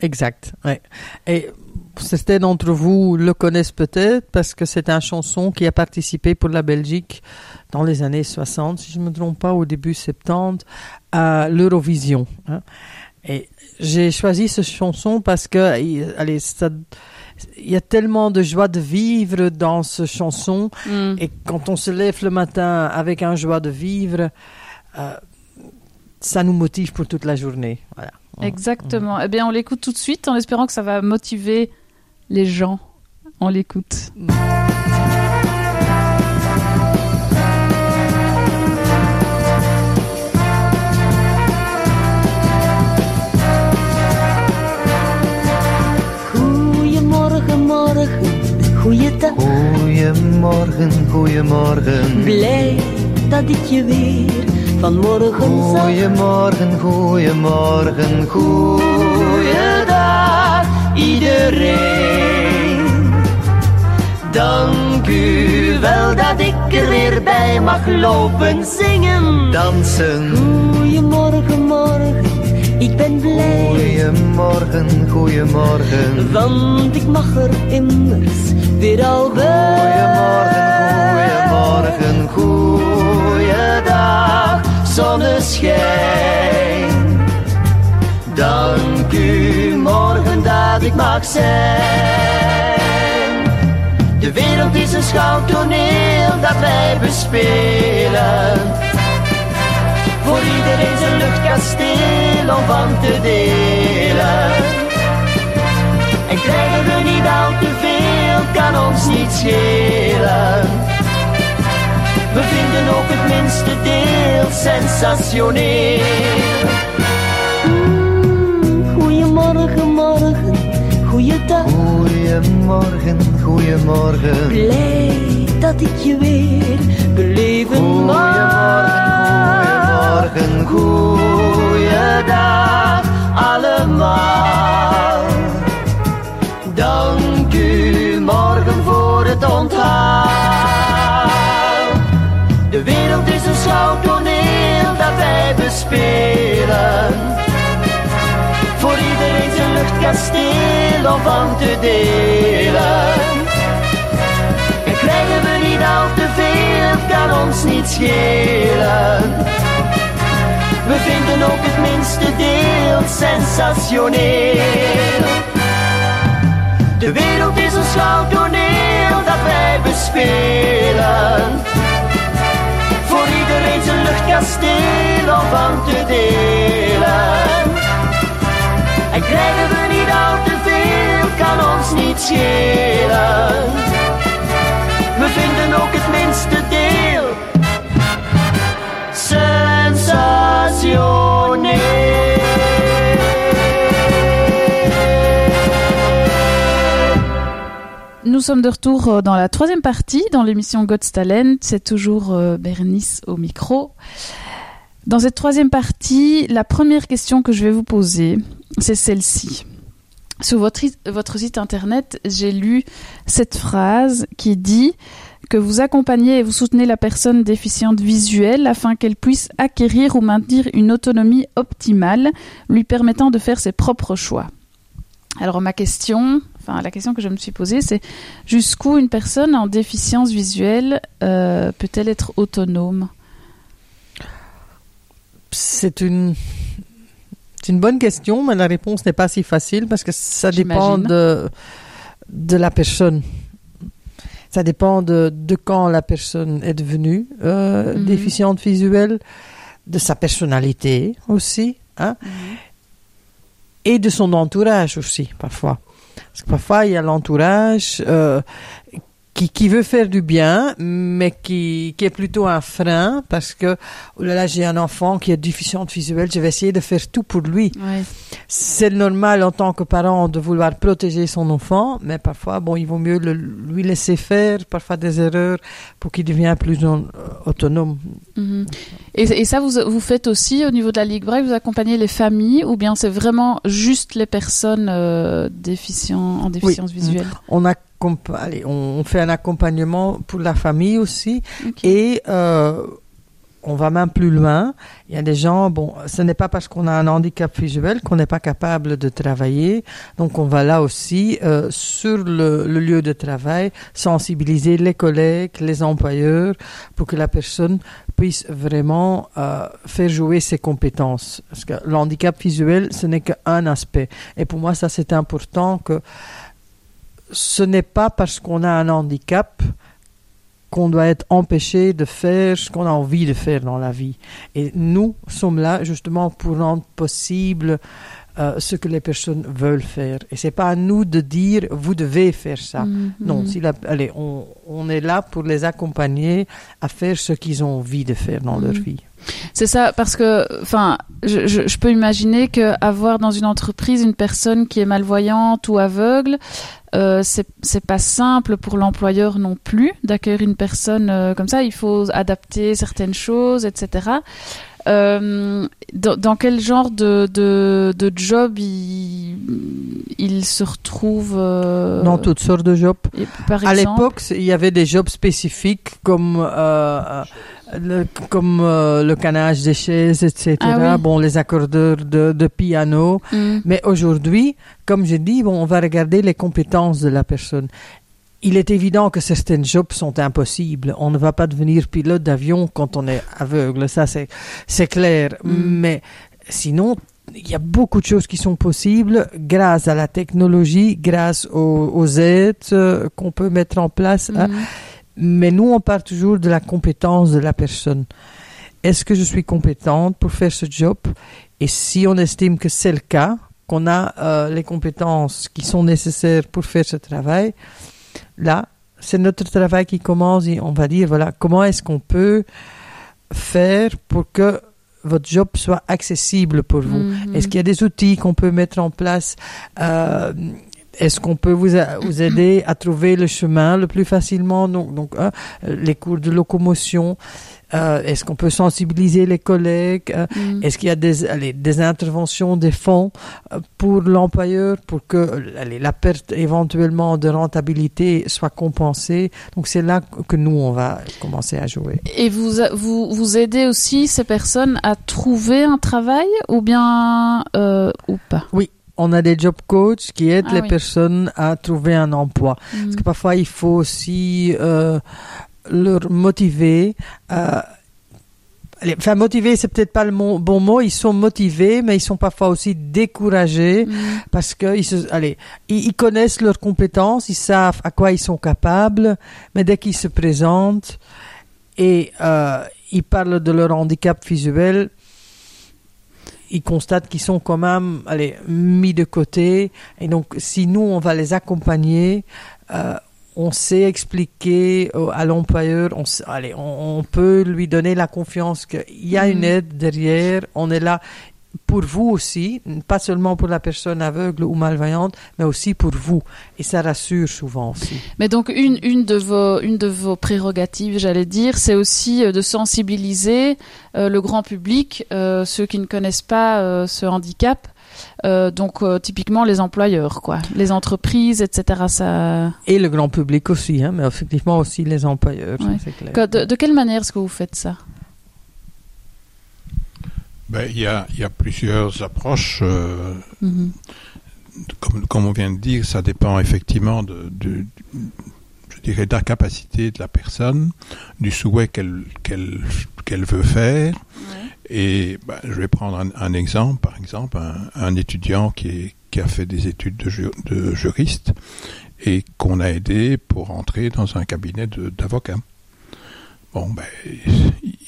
Exact. Ouais. Et certains d'entre vous le connaissent peut-être parce que c'est une chanson qui a participé pour la Belgique dans les années 60, si je ne me trompe pas, au début 70, à l'Eurovision. hein. Et j'ai choisi cette chanson parce que, allez, ça- il y a tellement de joie de vivre dans cette chanson. Mm. Et quand on se lève le matin avec un joie de vivre, euh, ça nous motive pour toute la journée. Voilà. Exactement. Eh bien, on l'écoute tout de suite en espérant que ça va motiver les gens. On l'écoute. Morgen, goeiedag. Goedemorgen, goedemorgen. Blij dat ik je weer vanmorgen zag. Goedemorgen, goedemorgen, goeiedag iedereen. Dank u wel dat ik er weer bij mag lopen zingen. Dansen. Goedemorgen, morgen, ik ben blij. Goeiemorgen, goeiemorgen. Want ik mag er immers weer al bij. Goeiemorgen, goeiemorgen, goeiedag, zonneschijn. Dank u, morgen dat ik mag zijn. De wereld is een schouwtoneel dat wij bespelen. Voor iedereen zijn luchtkasteel om van te delen. En krijgen we niet al te veel, kan ons niet schelen. We vinden ook het minste deel sensationeel. Mm, goedemorgen, morgen, goeiedag. Goeiemorgen, goeiemorgen. Blij dat ik je weer beleven mag. Goeiemorgen, goeiedag allemaal. Dank u morgen voor het onthaal. Een schouwtoneel dat wij bespelen. Voor iedereen zijn luchtkasteel om van te delen. En krijgen we niet al te veel, kan ons niet schelen. We vinden ook het minste deel sensationeel. De wereld is een schouwtoneel dat wij bespelen. Zijn luchtkasteel om van te delen. En krijgen we niet al te veel, kan ons niet schelen. We vinden ook het minste deel Nous sommes de retour euh, dans la troisième partie, dans l'émission God's Talent. C'est toujours euh, Bernice au micro. Dans cette troisième partie, la première question que je vais vous poser, c'est celle-ci. Sur votre, votre site internet, j'ai lu cette phrase qui dit que vous accompagnez et vous soutenez la personne déficiente visuelle afin qu'elle puisse acquérir ou maintenir une autonomie optimale, lui permettant de faire ses propres choix. Alors ma question, enfin la question que je me suis posée, c'est jusqu'où une personne en déficience visuelle euh, peut-elle être autonome? C'est une c'est une bonne question, mais la réponse n'est pas si facile parce que ça dépend de de la personne. Ça dépend de, de quand la personne est devenue euh, Mhm. déficiente visuelle, de sa personnalité aussi, hein, et de son entourage aussi, parfois. Parce que parfois, il y a l'entourage euh, qui, qui veut faire du bien, mais qui, qui est plutôt un frein, parce que, oh là là, j'ai un enfant qui est déficiente visuelle, je vais essayer de faire tout pour lui. Ouais. C'est normal en tant que parent de vouloir protéger son enfant, mais parfois, bon, il vaut mieux le- lui laisser faire parfois des erreurs pour qu'il devienne plus en- autonome. Mhm. Et, et ça, vous, vous faites aussi au niveau de la Ligue Braille, vous accompagnez les familles ou bien c'est vraiment juste les personnes euh, déficient- en déficience visuelle? On, accompa- allez, on on fait un accompagnement pour la famille aussi, et euh, on va même plus loin. Il y a des gens, bon, ce n'est pas parce qu'on a un handicap visuel qu'on n'est pas capable de travailler. Donc on va là aussi, euh, sur le, le lieu de travail, sensibiliser les collègues, les employeurs, pour que la personne puisse vraiment euh, faire jouer ses compétences. Parce que le handicap visuel, ce n'est qu'un aspect. Et pour moi, ça c'est important que ce n'est pas parce qu'on a un handicap qu'on doit être empêché de faire ce qu'on a envie de faire dans la vie. Et nous sommes là justement pour rendre possible euh, ce que les personnes veulent faire. Et c'est pas à nous de dire vous devez faire ça. Mhm. Non, si la- allez, on, on est là pour les accompagner à faire ce qu'ils ont envie de faire dans leur Mhm. vie. C'est ça, parce que, enfin, je, je- je peux imaginer que avoir dans une entreprise une personne qui est malvoyante ou aveugle, euh, c'est pas simple pour l'employeur non plus d'accueillir une personne euh, comme ça. Il faut adapter certaines choses, etc. Euh, dans, dans, quel genre de, de, de job il, il, se retrouve euh, Dans toutes sortes de jobs. Et, par à l'époque, il y avait des jobs spécifiques comme euh, le, comme euh, le canage des chaises, etc. Ah oui. Bon, les accordeurs de, de piano. Mm. Mais aujourd'hui, comme je dis, bon, on va regarder les compétences de la personne. Il est évident que certains jobs sont impossibles. On ne va pas devenir pilote d'avion quand on est aveugle, ça c'est c'est clair. Mm. Mais sinon, il y a beaucoup de choses qui sont possibles grâce à la technologie, grâce aux, aux aides euh, qu'on peut mettre en place. hein. Mais nous, on part toujours de la compétence de la personne. Est-ce que je suis compétente pour faire ce job? Et si on estime que c'est le cas, qu'on a euh, les compétences qui sont nécessaires pour faire ce travail, là, c'est notre travail qui commence et on va dire, voilà, comment est-ce qu'on peut faire pour que votre job soit accessible pour vous? Mhm. Est-ce qu'il y a des outils qu'on peut mettre en place Euh, Est-ce qu'on peut vous, a- vous aider à trouver le chemin le plus facilement? Donc, donc hein, les cours de locomotion. Euh, Est-ce qu'on peut sensibiliser les collègues Euh, Mm. Est-ce qu'il y a des, allez, des interventions, des fonds euh, pour l'employeur pour que allez, la perte éventuellement de rentabilité soit compensée? Donc c'est là que nous, on va commencer à jouer. Et vous, vous, vous aidez aussi ces personnes à trouver un travail ou bien euh, ou pas? On a des job coachs qui aident Ah les oui. personnes à trouver un emploi. Mm. Parce que parfois, il faut aussi euh, leur motiver. euh, enfin, motiver, c'est peut-être pas le mo- bon mot. Ils sont motivés, mais ils sont parfois aussi découragés Mm. parce que ils, se, allez, ils, ils connaissent leurs compétences, ils savent à quoi ils sont capables, mais dès qu'ils se présentent et euh, ils parlent de leur handicap visuel, ils constatent qu'ils sont quand même allez, mis de côté. Et donc, si nous, on va les accompagner, euh, on sait expliquer à l'employeur, on, allez, on, on peut lui donner la confiance qu'il y a une Mhm. aide derrière, on est là pour vous aussi, pas seulement pour la personne aveugle ou malvoyante, mais aussi pour vous. Et ça rassure souvent aussi. Mais donc une, une, de vos, une de vos prérogatives, j'allais dire, c'est aussi euh, de sensibiliser euh, le grand public, euh, ceux qui ne connaissent pas euh, ce handicap. Euh, donc euh, typiquement les employeurs, quoi, les entreprises, etc. Ça... Et le grand public aussi, hein, mais effectivement aussi les employeurs, Ouais. clair. De quelle manière est-ce que vous faites ça? Ben, il y a, il y a plusieurs approches. euh, comme, comme on vient de dire, ça dépend effectivement de, de- je dirais, de la capacité de la personne, du souhait qu'elle qu'elle qu'elle veut faire. Et ben, je vais prendre un, un exemple, par exemple, un, un étudiant qui, est, qui a fait des études de, ju- de juriste et qu'on a aidé pour entrer dans un cabinet d'avocat. Bon, ben,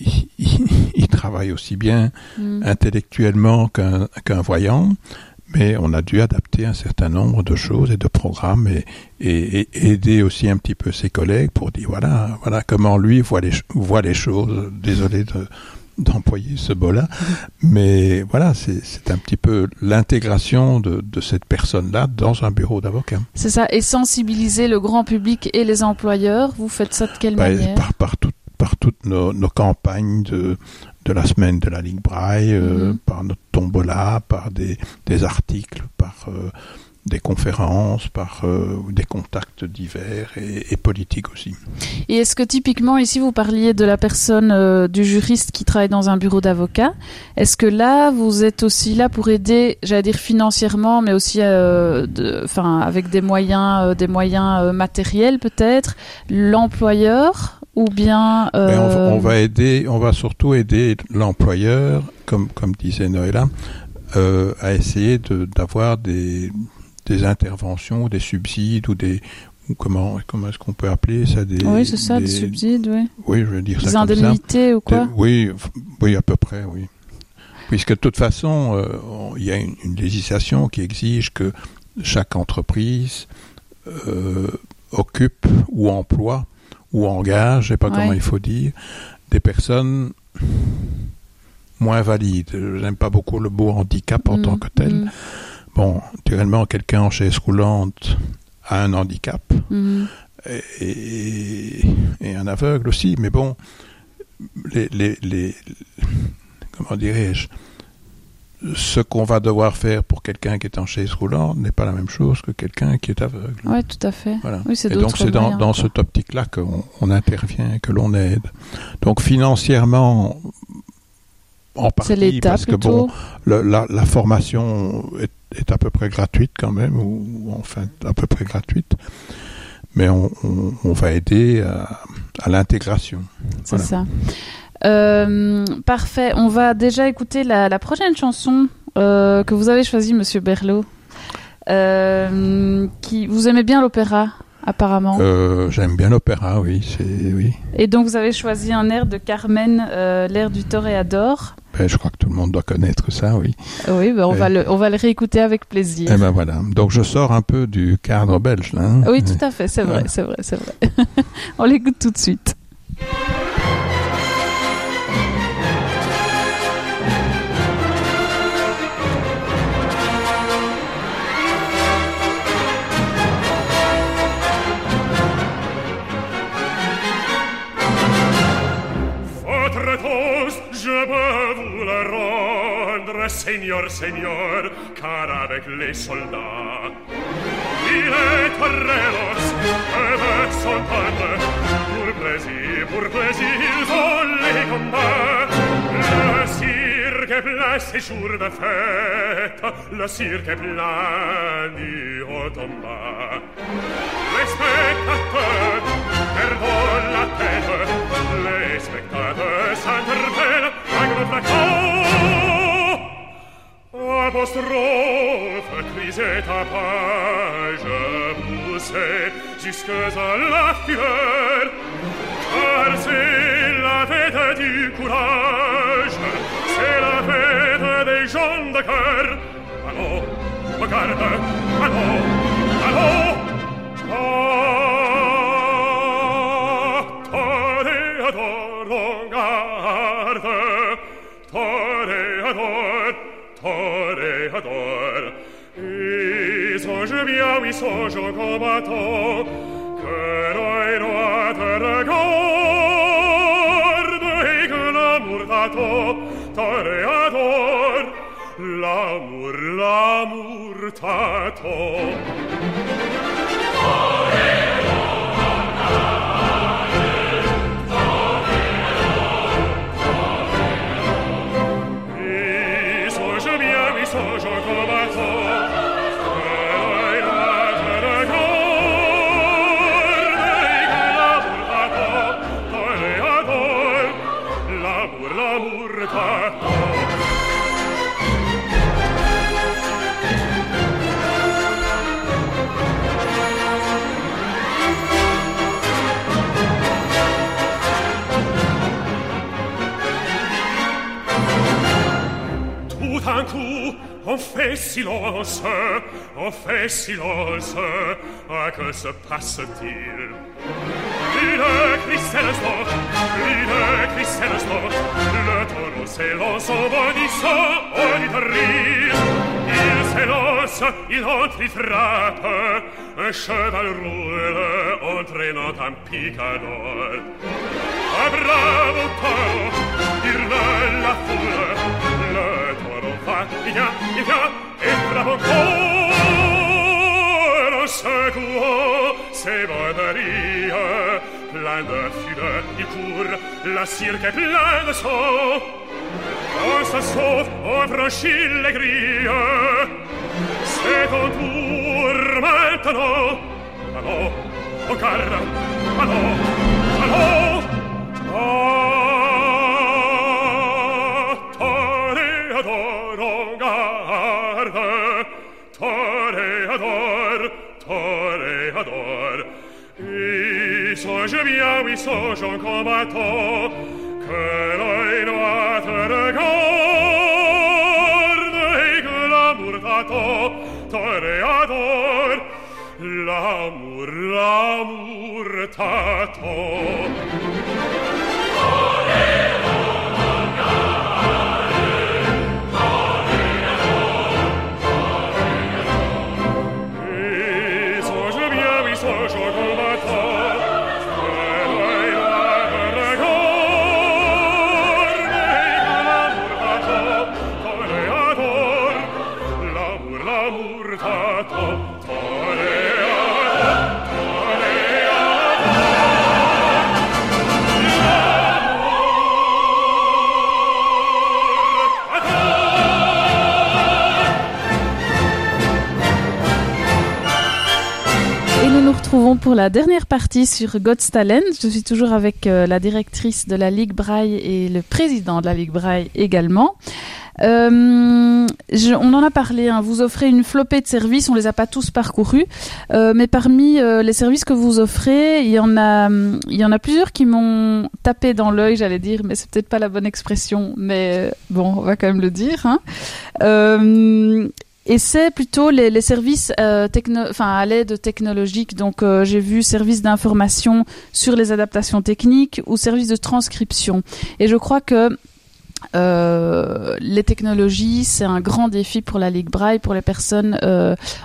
il, il- il travaille aussi bien Mm. intellectuellement qu'un voyant, mais on a dû adapter un certain nombre de choses et de programmes et, et- et aider aussi un petit peu ses collègues pour dire voilà voilà comment lui voit les ch- voit les choses. Désolé de d'employer ce mot-là, mais voilà, c'est c'est un petit peu l'intégration de, de cette personne-là dans un bureau d'avocat. C'est ça, et sensibiliser le grand public et les employeurs, vous faites ça de quelle Bah, manière? par, par, tout- par toutes nos, nos campagnes de, de la semaine de la Ligue Braille, euh, Mhm. par notre tombola, par des, des articles, par euh, des conférences, par euh, des contacts divers et, et politiques aussi. Et est-ce que typiquement ici vous parliez de la personne euh, du juriste qui travaille dans un bureau d'avocat Est-ce que là vous êtes aussi là pour aider, j'allais dire financièrement, mais aussi, euh, de- avec des moyens, des moyens matériels peut-être, l'employeur? Ou bien on, va- euh, on va aider, on va surtout aider l'employeur, comme, comme disait Noëlla, euh, à essayer de- d'avoir des, des interventions, des subsides ou des ou comment comment est-ce qu'on peut appeler ça des Oui, c'est ça, des, des- subsides, oui. oui je veux dire ça Des comme ça. indemnités ou quoi? Oui, oui, à peu près, oui. Puisque de toute façon, euh, il y a une, une législation qui exige que chaque entreprise occupe ou emploie ou engage, je sais pas Ouais. comment il faut dire, des personnes moins valides. Je n'aime pas beaucoup le mot handicap en Mm, tant que tel. mm, Bon, naturellement, quelqu'un en chaise roulante a un handicap mm. et, et- et un aveugle aussi. Mais bon, les, les, les- comment dirais-je, ce qu'on va devoir faire pour quelqu'un qui est en chaise roulante n'est pas la même chose que quelqu'un qui est aveugle. Oui, tout à fait. Voilà. Oui, Et donc c'est dans, dans cette optique-là qu'on on intervient, que l'on aide. Donc financièrement, en partie, parce que plutôt. bon, le- la, la formation est, est à peu près gratuite quand même, ou, ou enfin à peu près gratuite, mais on, on- on va aider à, à l'intégration. C'est Voilà. ça. Euh, parfait. On va déjà écouter la, la prochaine chanson euh, que vous avez choisie, Monsieur Berlot. Euh, qui vous aimez bien l'opéra, apparemment. J'aime bien l'opéra, oui, c'est oui. Et donc vous avez choisi un air de Carmen, l'air du Toréador. Ben, je crois que tout le monde doit connaître ça, oui. Oui, ben, on Eh. va le on va le réécouter avec plaisir. Et ben voilà. Donc je sors un peu du cadre belge là. hein. Oui, tout à fait, c'est vrai, c'est vrai, c'est vrai. on l'écoute tout de suite. Seigneur, Seigneur, car avec les soldats, il est toreros, peuvent s'entendre, pour plaisir, pour plaisir, ils ont les combats. Le cirque est plein ces jours de fête, le cirque est plein en bas. Les spectateurs perdent la tête, les spectateurs s'interpellent à grand fracas. Apostrophe, crisait à page, poussait jusque à la fureur, car c'est la fête du courage, c'est la fête des gens de cœur. Allons, regarde, allons, Ah, que se passe-t-il Une cristallement, une cristallement, le taureau s'élance en bondissant, on dit rire. Il s'élance, il entre, il frappe, un cheval roule, entraînant un picador. Ah, bravo Plein de fureur, il court, la cirque est plein de sang. On se sauve, on franchit les grilles. C'est ton tour maintenant. Allons, on garde, allons, allons. Ah, oui songeons combattants que l'œil noir te regarde et que l'amour t'attend, toreador. L'amour, l'amour t'attend. Pour la dernière partie sur God's Talent. Je suis toujours avec euh, la directrice de la Ligue Braille et le président de la Ligue Braille également. Euh, on en a parlé, hein, vous offrez une flopée de services, on les a pas tous parcourus, euh, mais parmi les services que vous offrez, il y en a, plusieurs qui m'ont tapé dans l'œil, j'allais dire, mais c'est peut-être pas la bonne expression, mais bon, on va quand même le dire. Hein. Et c'est plutôt les, services euh, à l'aide technologique. Donc euh, j'ai vu services d'information sur les adaptations techniques ou services de transcription. Et je crois que euh, les technologies, c'est un grand défi pour la Ligue Braille, pour les personnes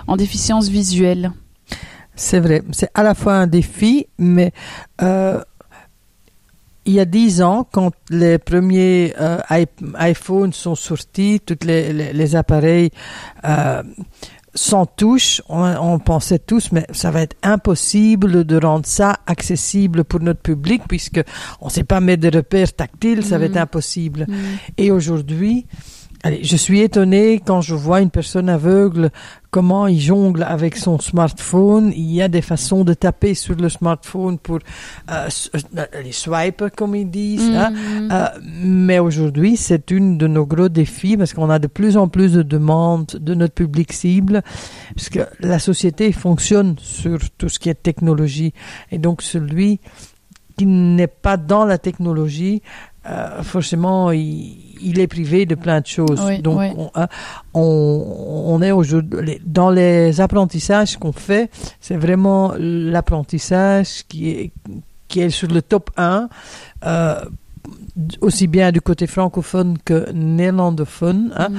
en déficience visuelle. C'est vrai, c'est à la fois un défi, mais il y a dix ans, quand les premiers euh, iPhones sont sortis, tous les, les, les, appareils euh, sans touche, on, on, pensait tous, mais ça va être impossible de rendre ça accessible pour notre public, puisque on ne sait pas mettre de repères tactiles, ça mmh. va être impossible. Mmh. Et aujourd'hui, Allez, je suis étonnée quand je vois une personne aveugle comment il jongle avec son smartphone. Il y a des façons de taper sur le smartphone pour euh, les swipe, comme ils disent. Mm -hmm. hein. euh, mais aujourd'hui, c'est une de nos gros défis parce qu'on a de plus en plus de demandes de notre public cible, parce que la société fonctionne sur tout ce qui est technologie. Et donc, celui qui n'est pas dans la technologie, euh, forcément, il, il, est privé de plein de choses. Oui, Donc, oui. On, on, on, est aujourd'hui dans les apprentissages qu'on fait, c'est vraiment l'apprentissage qui est qui est sur le top 1, euh, aussi bien du côté francophone que néerlandophone. Hein. Mm.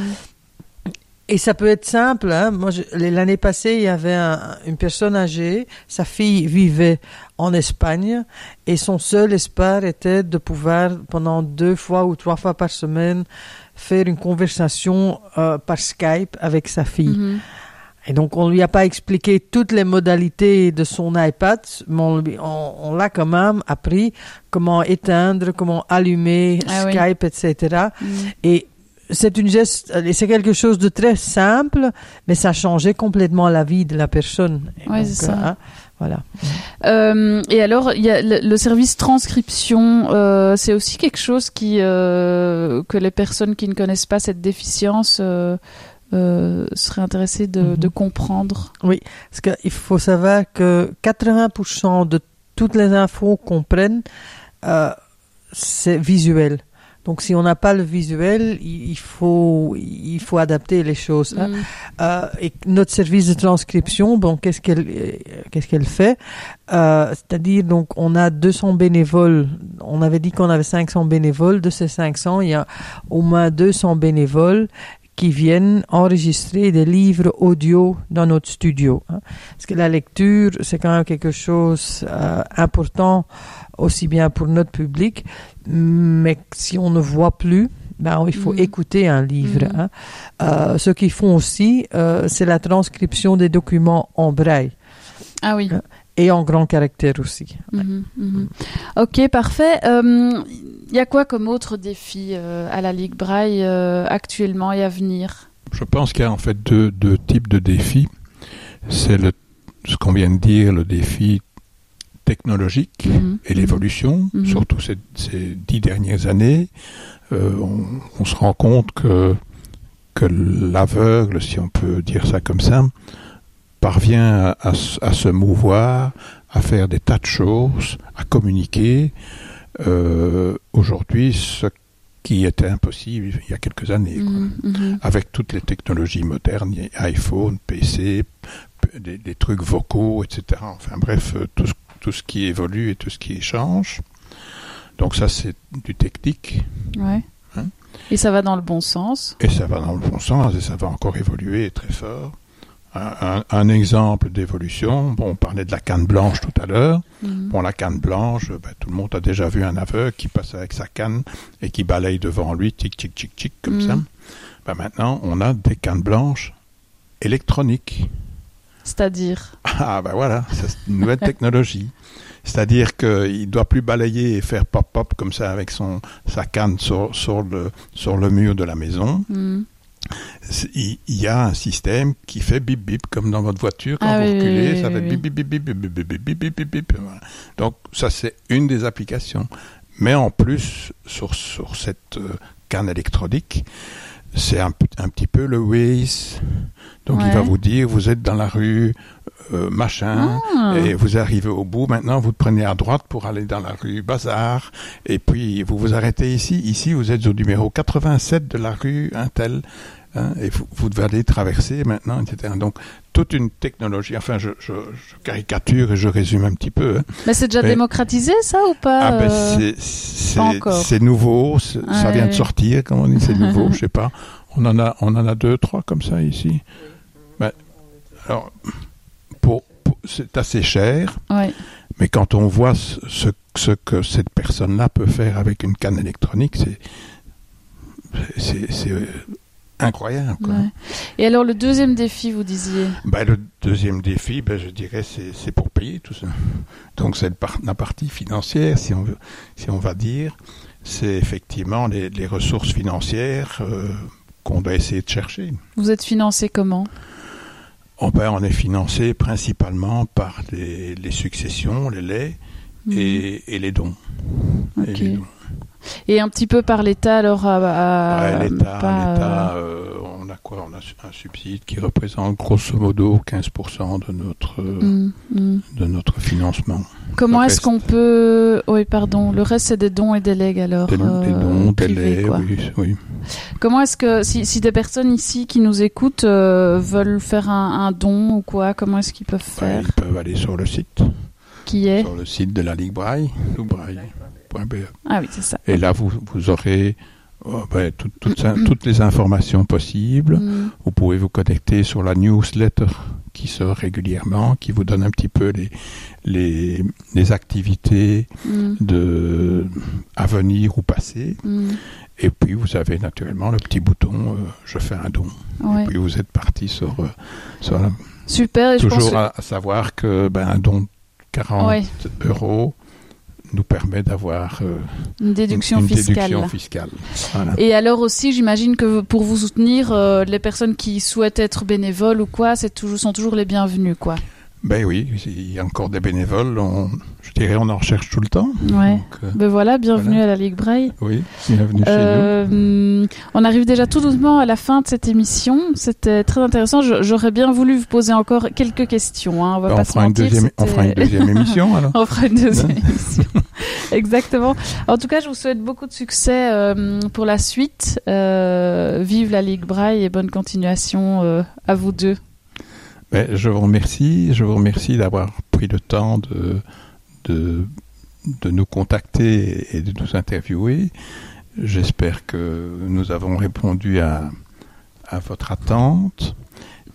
Et ça peut être simple. Hein. Moi, l'année passée, il y avait un, une personne âgée. Sa fille vivait en Espagne et son seul espoir était de pouvoir, pendant deux fois ou trois fois par semaine, faire une conversation euh, par Skype avec sa fille. Mm -hmm. Et donc, on lui a pas expliqué toutes les modalités de son iPad, mais on, on, on l'a quand même appris comment éteindre, comment allumer Ah oui. Skype, etc. Et c'est une geste, c'est quelque chose de très simple, mais ça a changé complètement la vie de la personne. Donc, c'est ça. hein, voilà. Euh, et alors, il y a le, le service transcription, euh, c'est aussi quelque chose qui euh, que les personnes qui ne connaissent pas cette déficience seraient intéressées de, Mhm. de comprendre. Oui, parce qu'il faut savoir que 80% de toutes les infos qu'on prenne, c'est visuel. Donc, si on n'a pas le visuel, il faut, il faut adapter les choses. hein. Mm. Euh, et notre service de transcription, bon, qu'est-ce qu'elle, qu'est-ce qu'elle fait? Euh, C'est-à-dire, donc, on a 200 bénévoles. On avait dit qu'on avait 500 bénévoles. De ces 500, il y a au moins 200 bénévoles qui viennent enregistrer des livres audio dans notre studio. hein. Parce que la lecture, c'est quand même quelque chose euh, important aussi bien pour notre public, mais si on ne voit plus, ben, il faut Mhm. écouter un livre. Mhm. hein. Euh, ce qu'ils font aussi, euh, c'est la transcription des documents en braille Ah oui. et en grand caractère aussi. Mhm, mhm. Ok, parfait. Euh, Il y a quoi comme autre défi euh, à la Ligue Braille euh, actuellement et à venir? Je pense qu'il y a en fait deux, deux types de défis. C'est ce qu'on vient de dire, le défi technologique Mhm, et l'évolution, Mhm. surtout ces, ces dix dernières années. Euh, on, on se rend compte que, que l'aveugle, si on peut dire ça comme ça, parvient à, à à se mouvoir, à faire des tas de choses, à communiquer. Euh, Aujourd'hui, ce qui était impossible il y a quelques années. quoi Mhm, mhm. avec toutes les technologies modernes, iPhone, PC, des, des trucs vocaux, etc. Enfin bref, euh, tout ce, tout ce qui évolue et tout ce qui change. Donc ça, c'est du technique. Ouais. Hein Et ça va dans le bon sens. Et ça va dans le bon sens et ça va encore évoluer très fort. Un, un- un exemple d'évolution, bon, on parlait de la canne blanche tout à l'heure. Mhm. Bon, la canne blanche, ben, tout le monde a déjà vu un aveugle qui passe avec sa canne et qui balaye devant lui, tic, tic, tic, tic, comme Mhm. ça. Ben, maintenant, on a des cannes blanches électroniques. C'est-à-dire Ah ben voilà, c'est une nouvelle technologie. C'est-à-dire qu'il ne doit plus balayer et faire pop-pop comme ça avec son, sa canne sur, sur, le, sur le mur de la maison. Mhm. il y a un système qui fait bip bip comme dans votre voiture quand Ah vous oui, reculez, oui, ça oui, fait bip bip bip bip bip bip bip bip bip bip bip bip. Voilà. Donc ça c'est une des applications. Mais en plus sur sur cette euh, canne électronique, c'est un, petit peu le Waze. Donc il va vous dire vous êtes dans la rue euh, machin Ah. et vous arrivez au bout. Maintenant vous prenez à droite pour aller dans la rue Bazar et puis vous vous arrêtez ici. Ici vous êtes au numéro 87 de la rue Intel. Hein, et vous, vous devez aller traverser maintenant, etc. Donc, toute une technologie. Enfin, je, je, je caricature et je résume un petit peu. hein. Mais c'est déjà Mais- démocratisé, ça, ou pas Ah, ben, euh, c'est- nouveau, c'est- ça vient de sortir, comme on dit, c'est nouveau, je sais pas. On en a, on en a deux, trois comme ça ici. Ben, alors, pour, pour- c'est assez cher, mais quand on voit ce, ce, ce que cette personne-là peut faire avec une canne électronique, c'est, incroyable. Quoi. ouais. Et alors, le deuxième défi, vous disiez Ben, le deuxième défi, ben, je dirais, c'est c'est pour payer tout ça. Donc, c'est la partie financière, si on, veut, si on va dire. C'est effectivement les, les ressources financières euh, qu'on doit essayer de chercher. Vous êtes financé comment Oh, ben, on est financé principalement par les, les successions, les laits. Et, et les dons. Et Ok. les dons. Et un petit peu par l'État, alors à, à- Ouais, L'État, l'État, euh, on a quoi On a un subside qui représente grosso modo 15% de notre, euh, mm, mm. de notre financement. Comment est-ce qu'on peut... Oui, pardon. Le reste, c'est des dons et des legs, alors Des, des euh, dons, des privés, quoi. oui, oui. Comment est-ce que... Si, si des personnes ici qui nous écoutent euh, veulent faire un, un don ou quoi, comment est-ce qu'ils peuvent Ouais, faire? ils peuvent aller sur le site, Qui est sur le site de la Ligue Braille, loubraille.be. Ah oui, c'est ça. Et là, vous, vous aurez oh, ben, tout- toutes les informations possibles. Mm. Vous pouvez vous connecter sur la newsletter qui sort régulièrement, qui vous donne un petit peu les, les, les activités Mm. de, à venir ou passer. Mm. Et puis, vous avez naturellement le petit bouton euh, Je fais un don. Ouais. Et puis, vous êtes parti sur, euh, sur la Super. Et je pense Toujours que- à, à savoir que ben, un don 40 Ouais. euros nous permet d'avoir euh, Une déduction une, une fiscale. déduction fiscale. Voilà. Et alors aussi, j'imagine que pour vous soutenir, euh, les personnes qui souhaitent être bénévoles ou quoi, c'est toujours, sont toujours les bienvenus, quoi. Ben oui, il y a encore des bénévoles. On, dirais on en recherche tout le temps. Ouais. Donc, euh, Ben voilà, bienvenue Voilà. à la Ligue Braille. oui, bienvenue chez Euh, on arrive déjà tout doucement à la fin de cette émission. C'était très intéressant. J'aurais bien voulu vous poser encore quelques questions. Hein. On nous. va Ben, pas on, se fera une mentir. deuxième, on fera une c'était- deuxième émission alors. On fera une deuxième Hein émission. Exactement. En tout cas, je vous souhaite beaucoup de succès euh, pour la suite. Vive la Ligue Braille et bonne continuation à vous deux. Ben, je vous remercie. Je vous remercie d'avoir pris le temps de, de, nous contacter et de nous interviewer. J'espère que nous avons répondu à, à votre attente.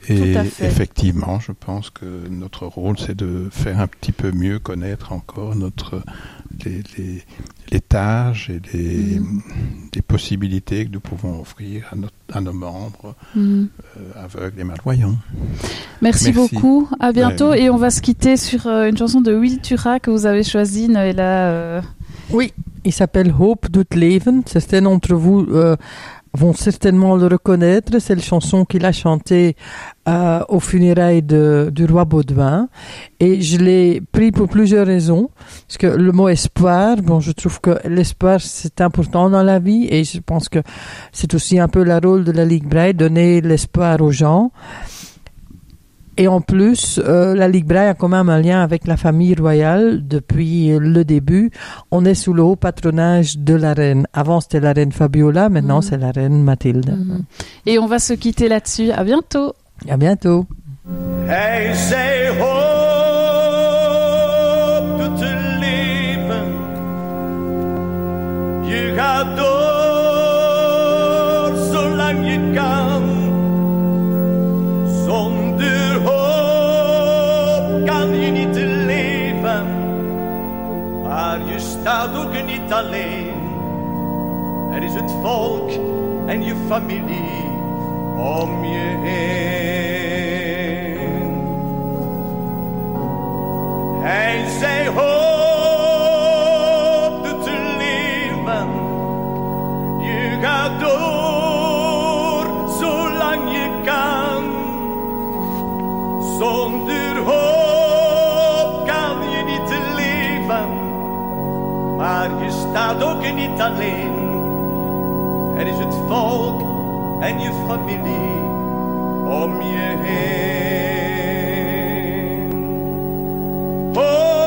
Et effectivement, je pense que notre rôle, c'est de faire un petit peu mieux connaître encore notre, les, les, les tâches et les, Mhm. les possibilités que nous pouvons offrir à, notre, à nos membres Mhm. euh, aveugles et malvoyants. Merci, Merci. beaucoup. À bientôt. Ouais. Et on va se quitter sur euh, une chanson de Will Tura que vous avez choisie, Noëlla. euh, Oui, il s'appelle Hope doet leven. Certains d'entre vous euh, vont certainement le reconnaître. C'est la chanson qu'il a chantée euh, aux funérailles de, du roi Baudouin. Et je l'ai pris pour plusieurs raisons. Parce que le mot espoir, bon, je trouve que l'espoir, c'est important dans la vie. Et je pense que c'est aussi un peu le rôle de la Ligue Braille, donner l'espoir aux gens. Et en plus, euh, la Ligue Braille a quand même un lien avec la famille royale depuis le début. On est sous le haut patronage de la reine. Avant, c'était la reine Fabiola, maintenant, Mhm. c'est la reine Mathilde. mhm. Et on va se quitter là-dessus. À bientôt. À bientôt. Gaat door zolang je kan. Zonder niet alleen. Er is het volk en je familie om je heen. Hij zij hoopte te leven. Je gaat door zolang je kan. Zonder hoop. Maar je staat ook niet alleen. Er is het volk en je familie om je heen. Oh.